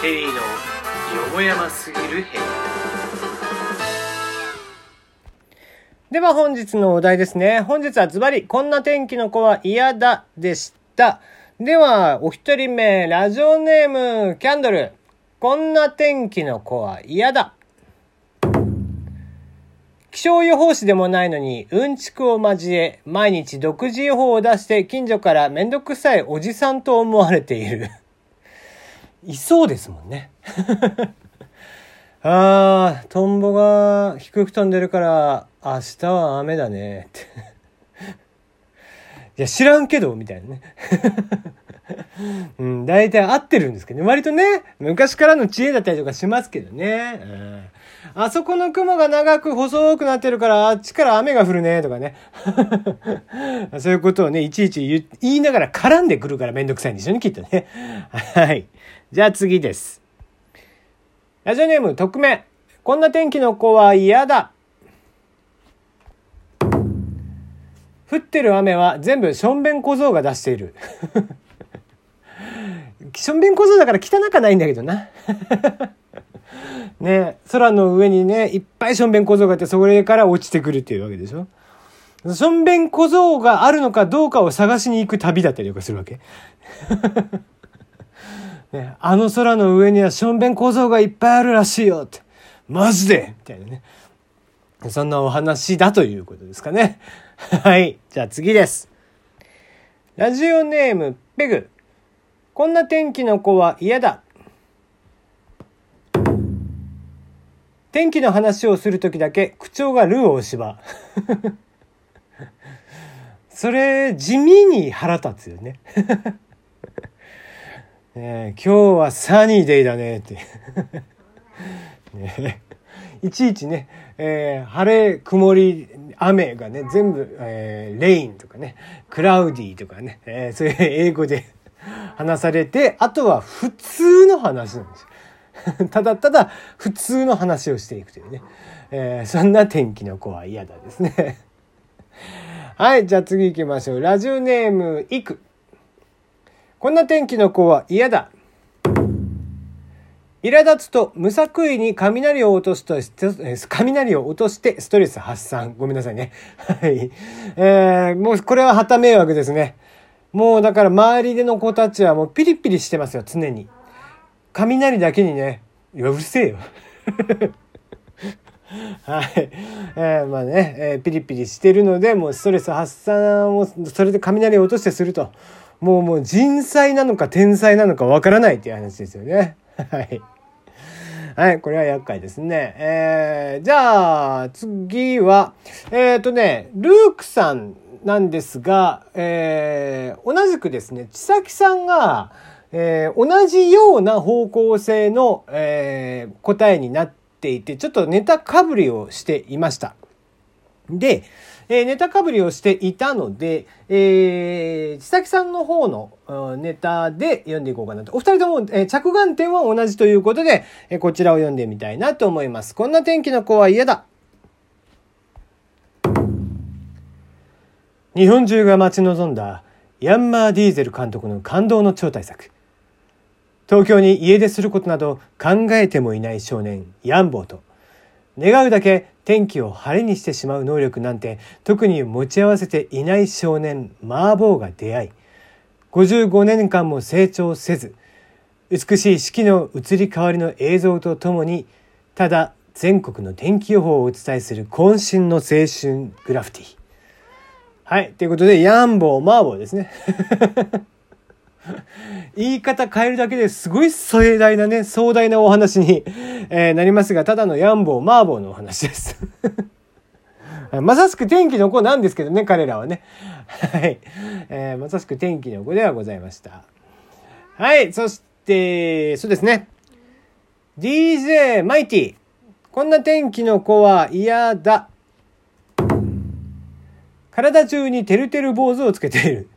テリーのよもやますぎる部屋では本日のお題ですね。本日はズバリ、こんな天気の子は嫌だでした。では、お一人目、ラジオネーム、キャンドル。こんな天気の子は嫌だ。気象予報士でもないのに、うんちくを交え、毎日独自予報を出して、近所からめんどくさいおじさんと思われている。いそうですもんね。ああ、トンボが低く飛んでるから、明日は雨だねって。いや、知らんけど、みたいなね。うん、大体合ってるんですけどね。割とね、昔からの知恵だったりとかしますけどね。うん、あそこの雲が長く細くなってるから、あっちから雨が降るね、とかね。そういうことをね、いちいち言いながら絡んでくるからめんどくさいんでしょうね、きっとね。はい。じゃあ次です。ラジオネーム、匿名。こんな天気の子は嫌だ。降ってる雨は全部しょんべん小僧が出している。しょんべん小僧だから汚かないんだけどな。ね空の上にね、いっぱいしょんべん小僧があって、それから落ちてくるっていうわけでしょ？しょんべん小僧があるのかどうかを探しに行く旅だったりとかするわけ。ね、あの空の上にはしょんべん小僧がいっぱいあるらしいよって。マジで？みたいなね。そんなお話だということですかね。はい。じゃあ次です。ラジオネーム、ペグ。こんな天気の子は嫌だ。天気の話をするときだけ口調がルー大芝。それ、地味に腹立つよね。ね今日はサニーデイだねって。ねいちいちね、えー晴れ、曇り、雨がね、全部、えーレインとかね、クラウディとかね、えーそういう英語で話されて、あとは普通の話なんですよ。ただただ普通の話をしていくというね。えーそんな天気の子は嫌だですね。はい、じゃあ次行きましょう。ラジオネーム、いく。こんな天気の子は嫌だ。苛立つと無作為に雷を落とすと、雷を落としてストレス発散。ごめんなさいね。はい。えー、もうこれは旗迷惑ですね。もうだから周りでの子たちはもうピリピリしてますよ、常に。雷だけにね、いや、うるせえよ。はい。えーまあね、えーピリピリしてるので、もうストレス発散を、それで雷を落としてすると、もうもう人災なのか天才なのかわからないっていう話ですよね。はい。はい、これは厄介ですね。えー、じゃあ、次は、えっ、とね、ルークさんなんですが、えー、同じくですね、千咲さんが、えー同じような方向性の、えー答えになっていて、ちょっとネタかぶりをしていました。で、えーネタかぶりをしていたので、えー、千咲さんの方のうんネタで読んでいこうかなと。お二人とも、えー着眼点は同じということで、えーこちらを読んでみたいなと思います。こんな天気の子は嫌だ。日本中が待ち望んだヤンマー・ディーゼル監督の感動の超大作。東京に家出することなど考えてもいない少年、ヤンボーと、願うだけ天気を晴れにしてしまう能力なんて特に持ち合わせていない少年マーボーが出会い55年間も成長せず美しい四季の移り変わりの映像とともにただ全国の天気予報をお伝えする渾身の青春グラフィティ。はいということでヤンボーマーボーですね。言い方変えるだけですごい壮大なね、壮大なお話に、えーなりますが、ただのヤンボー、マーボーのお話です。まさしく天気の子なんですけどね、彼らはね。はい。えーまさしく天気の子ではございました。はい。そして、そうですね。DJ マイティ。こんな天気の子は嫌だ。体中にてるてる坊主をつけている。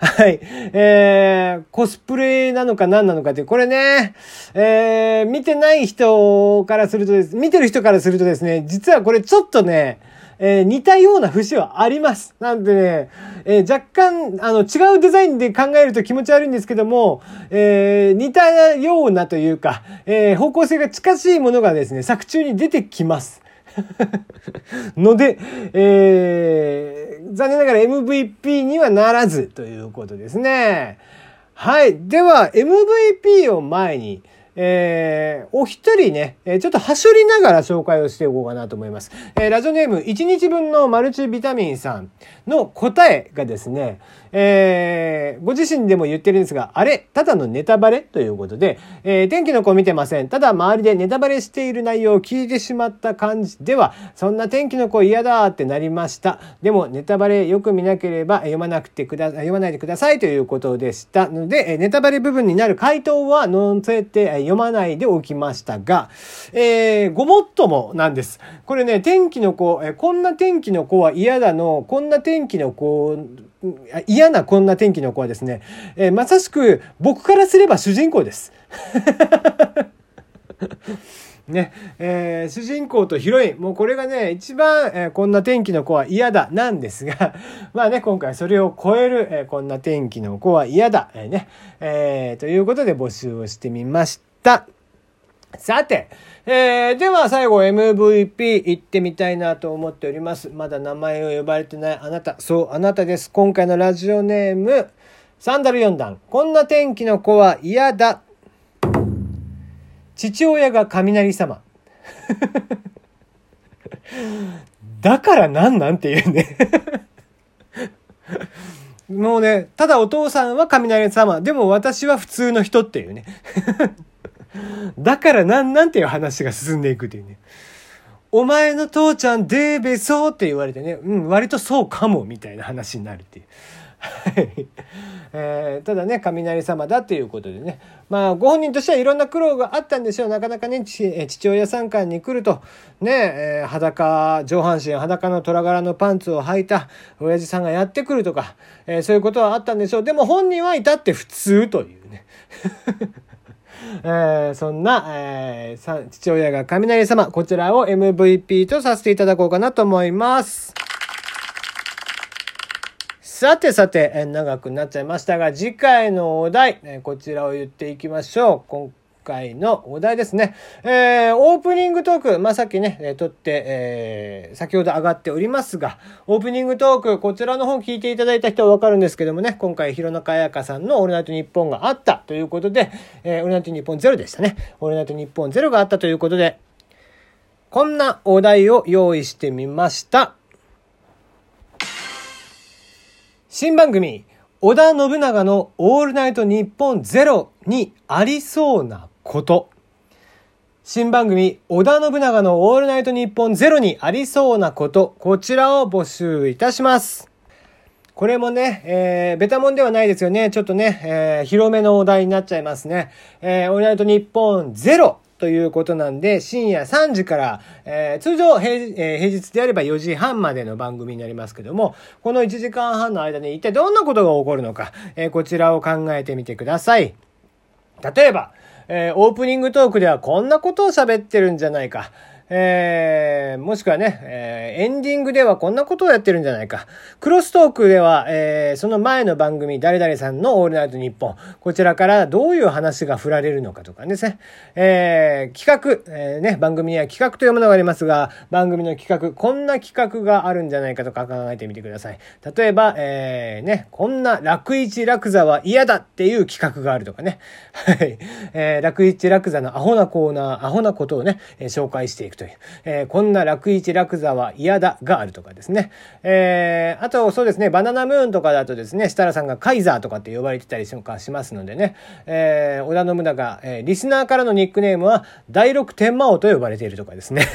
はい。えー、コスプレなのか何なのかって、これね、えー、見てない人からするとです、見てる人からするとですね、実はこれちょっとね、えー、似たような節はあります。なんでね、えー、若干、あの、違うデザインで考えると気持ち悪いんですけども、えー、似たようなというか、え、方向性が近しいものがですね、作中に出てきます。ので、えー、残念ながら MVP にはならずということですね。はい。では、MVP を前に、えー、お一人ね、えちょっとはしょりながら紹介をしていこうかなと思います。えー、ラジオネーム1日分のマルチビタミンさんの答えがですね、えー、ご自身でも言ってるんですが、あれ？ただのネタバレということで、え、天気の子見てません。ただ周りでネタバレしている内容を聞いてしまった感じでは、そんな天気の子嫌だってなりました。でもネタバレよく見なければ読まなくてくだ、読まないでくださいということでしたので、ネタバレ部分になる回答は載せて読まないでおきましたが、えー、ごもっともなんです。これね、天気の子、えこんな天気の子は嫌だの、こんな天気の子、嫌なこんな天気の子はですね、えー、まさしく僕からすれば主人公です。ね、えー、主人公とヒロイン、もうこれがね、一番、えー、こんな天気の子は嫌だ、なんですが、まあね、今回それを超える、えー、こんな天気の子は嫌だ、えー、ね、えー、ということで募集をしてみました。さて、えー、では最後 MVP 行ってみたいなと思っております。まだ名前を呼ばれてないあなた。そう、あなたです。今回のラジオネーム、サンダル4段。こんな天気の子は嫌だ。父親が雷様。だからなんなんて言うね もうね、ただお父さんは雷様。でも私は普通の人っていうねだからなんなんていう話が進んでいくっていうね。お前の父ちゃんデーベソーって言われてね、うん、割とそうかもみたいな話になるっていう。はい。えー、ただね雷様だっていうことでね。まあご本人としてはいろんな苦労があったんでしょう。なかなかね父親参観に来ると。ね、えー、裸上半身裸の虎柄のパンツを履いた親父さんがやってくるとか、えー、そういうことはあったんでしょう。でも本人はいたって普通というね。えー、そんな、えー、父親が雷様、こちらを MVP とさせていただこうかなと思います。さてさて、長くなっちゃいましたが、次回のお題、こちらを言っていきましょう。今回のお題ですね。えー、オープニングトーク、まあ、さっきね、えー、撮って、えー、先ほど上がっておりますが、オープニングトーク、こちらの方聞いていただいた人はわかるんですけどもね、今回、弘中綾香さんのオールナイトニッポンがあったということで、えー、オールナイトニッポンゼロでしたね。オールナイトニッポンゼロがあったということで、こんなお題を用意してみました。新番組、織田信長のオールナイトニッポンゼロにありそうなこと。新番組、織田信長のオールナイトニッポンゼロにありそうなこと、こちらを募集いたします。これもね、えー、ベタモンではないですよね。ちょっとね、えー、広めのお題になっちゃいますね。えー、オールナイトニッポンゼロということなんで、深夜3時から、えー、通常平,、えー、平日であれば4時半までの番組になりますけども、この1時間半の間に一体どんなことが起こるのか、えー、こちらを考えてみてください。例えば、えー、オープニングトークではこんなことを喋ってるんじゃないか。えー、もしくはね、えー、エンディングではこんなことをやってるんじゃないか。クロストークでは、えー、その前の番組、誰々さんのオールナイトニッポン、こちらからどういう話が振られるのかとかですね、えー、企画、えー、ね、番組には企画というものがありますが、番組の企画、こんな企画があるんじゃないかとか考えてみてください。例えば、えー、ね、こんな楽一楽座は嫌だっていう企画があるとかね。はい。えー、楽一楽座のアホなコーナー、アホなことをね、紹介していくという、えー、こんな楽一楽座は嫌だがあるとかですね。えー、あとそうですね、バナナムーンとかだとですね、設楽さんがカイザーとかって呼ばれてたりとかしますのでね、えー、織田信長、えー、リスナーからのニックネームは第六天魔王と呼ばれているとかですね。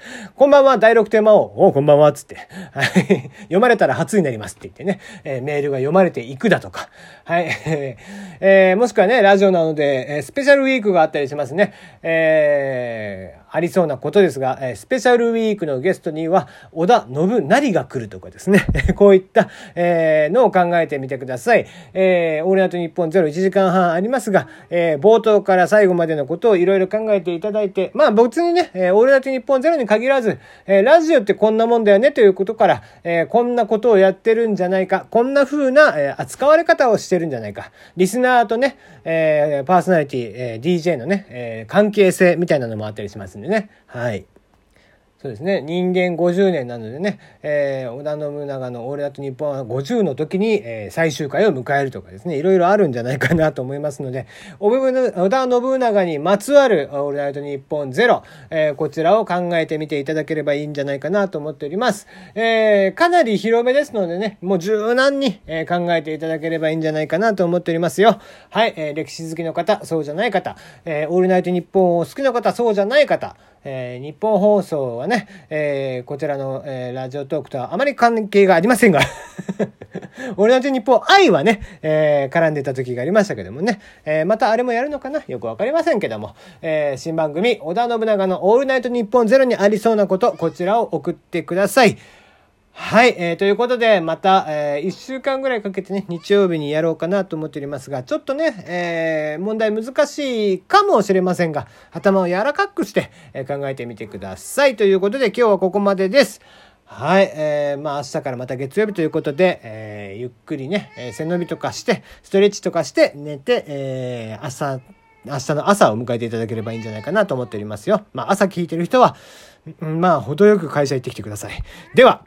こんばんは、第六天魔王。おこんばんは、つって。はい。読まれたら初になりますって言ってね、えー、メールが読まれていくだとか。はい。えー、もしくはね、ラジオなので、えー、スペシャルウィークがあったりしますね。えーありそうなことですが、えー、スペシャルウィークのゲストには、織田信成が来るとかですね、こういった、えー、のを考えてみてください。えー、オールナイトニッポンゼロ1時間半ありますが、えー、冒頭から最後までのことをいろいろ考えていただいて、まあ、別にね、えー、オールナイトニッポンゼロに限らず、えー、ラジオってこんなもんだよねということから、えー、こんなことをやってるんじゃないか、こんな風な、えー、扱われ方をしてるんじゃないか、リスナーとね、えー、パーソナリティ、えー、DJ のね、えー、関係性みたいなのもあったりしますんでね。はい。そうですね。人間50年なのでね、えー、織田信長のオールナイトニッポンは50の時に、えー、最終回を迎えるとかですね、いろいろあるんじゃないかなと思いますので、織田信長にまつわるオールナイトニッポンゼロ、えー、こちらを考えてみていただければいいんじゃないかなと思っております。えー、かなり広めですのでね、もう柔軟に、えー、考えていただければいいんじゃないかなと思っておりますよ。はい、えー、歴史好きの方、そうじゃない方、えー、オールナイトニッポンを好きな方、そうじゃない方、えー、日本放送はね、えー、こちらの、えー、ラジオトークとはあまり関係がありませんが 俺たち日本愛はね、え、絡んでた時がありましたけどもね、え、またあれもやるのかな？よくわかりませんけども、え、新番組、織田信長のオールナイト日本ゼロにありそうなこと、こちらを送ってください。はい、えー、ということで、また、えー、1週間ぐらいかけてね、日曜日にやろうかなと思っておりますが、ちょっとね、えー、問題難しいかもしれませんが、頭を柔らかくして、えー、考えてみてください。ということで、今日はここまでです。はい、えー、まあ明日からまた月曜日ということで、えー、ゆっくりね、えー、背伸びとかして、ストレッチとかして寝て、えー、朝、明日の朝を迎えていただければいいんじゃないかなと思っておりますよ。まあ朝聞いてる人は、まあ程よく会社行ってきてください。では、